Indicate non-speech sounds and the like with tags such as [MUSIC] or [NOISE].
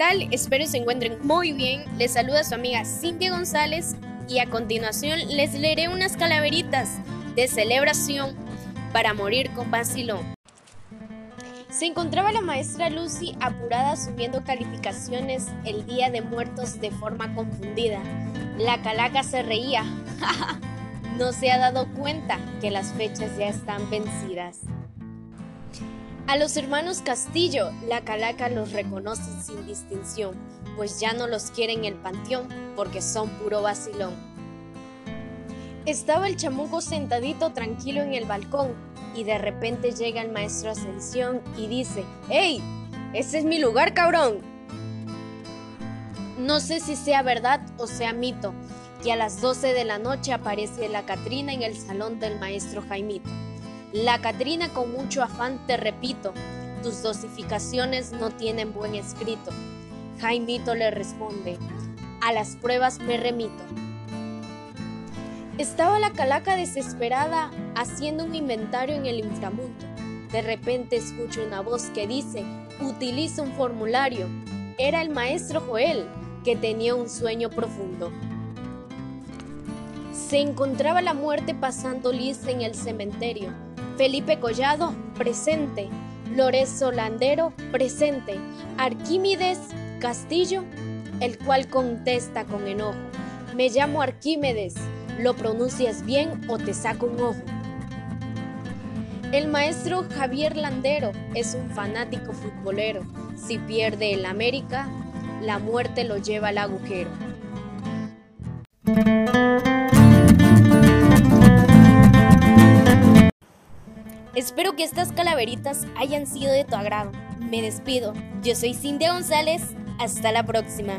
tal? Espero se encuentren muy bien. Les saluda su amiga Cintia González y a continuación les leeré unas calaveritas de celebración para morir con vacilón. Se encontraba la maestra Lucy apurada subiendo calificaciones el día de muertos de forma confundida. La calaca se reía. [LAUGHS] no se ha dado cuenta que las fechas ya están vencidas. A los hermanos Castillo, la calaca los reconoce sin distinción, pues ya no los quiere en el panteón porque son puro vacilón. Estaba el chamuco sentadito tranquilo en el balcón y de repente llega el maestro Ascensión y dice, ¡Ey! Ese es mi lugar, cabrón. No sé si sea verdad o sea mito, y a las 12 de la noche aparece la Catrina en el salón del maestro Jaimito. La Catrina con mucho afán te repito, tus dosificaciones no tienen buen escrito. Jaimito le responde, a las pruebas me remito. Estaba la calaca desesperada haciendo un inventario en el inframundo. De repente escucho una voz que dice, utiliza un formulario. Era el maestro Joel, que tenía un sueño profundo. Se encontraba la muerte pasando lista en el cementerio Felipe Collado, presente. Lorenzo Landero, presente. Arquímedes Castillo, el cual contesta con enojo. Me llamo Arquímedes, ¿lo pronuncias bien o te saco un ojo? El maestro Javier Landero es un fanático futbolero. Si pierde el América, la muerte lo lleva al agujero. Espero que estas calaveritas hayan sido de tu agrado. Me despido. Yo soy Cintia González. Hasta la próxima.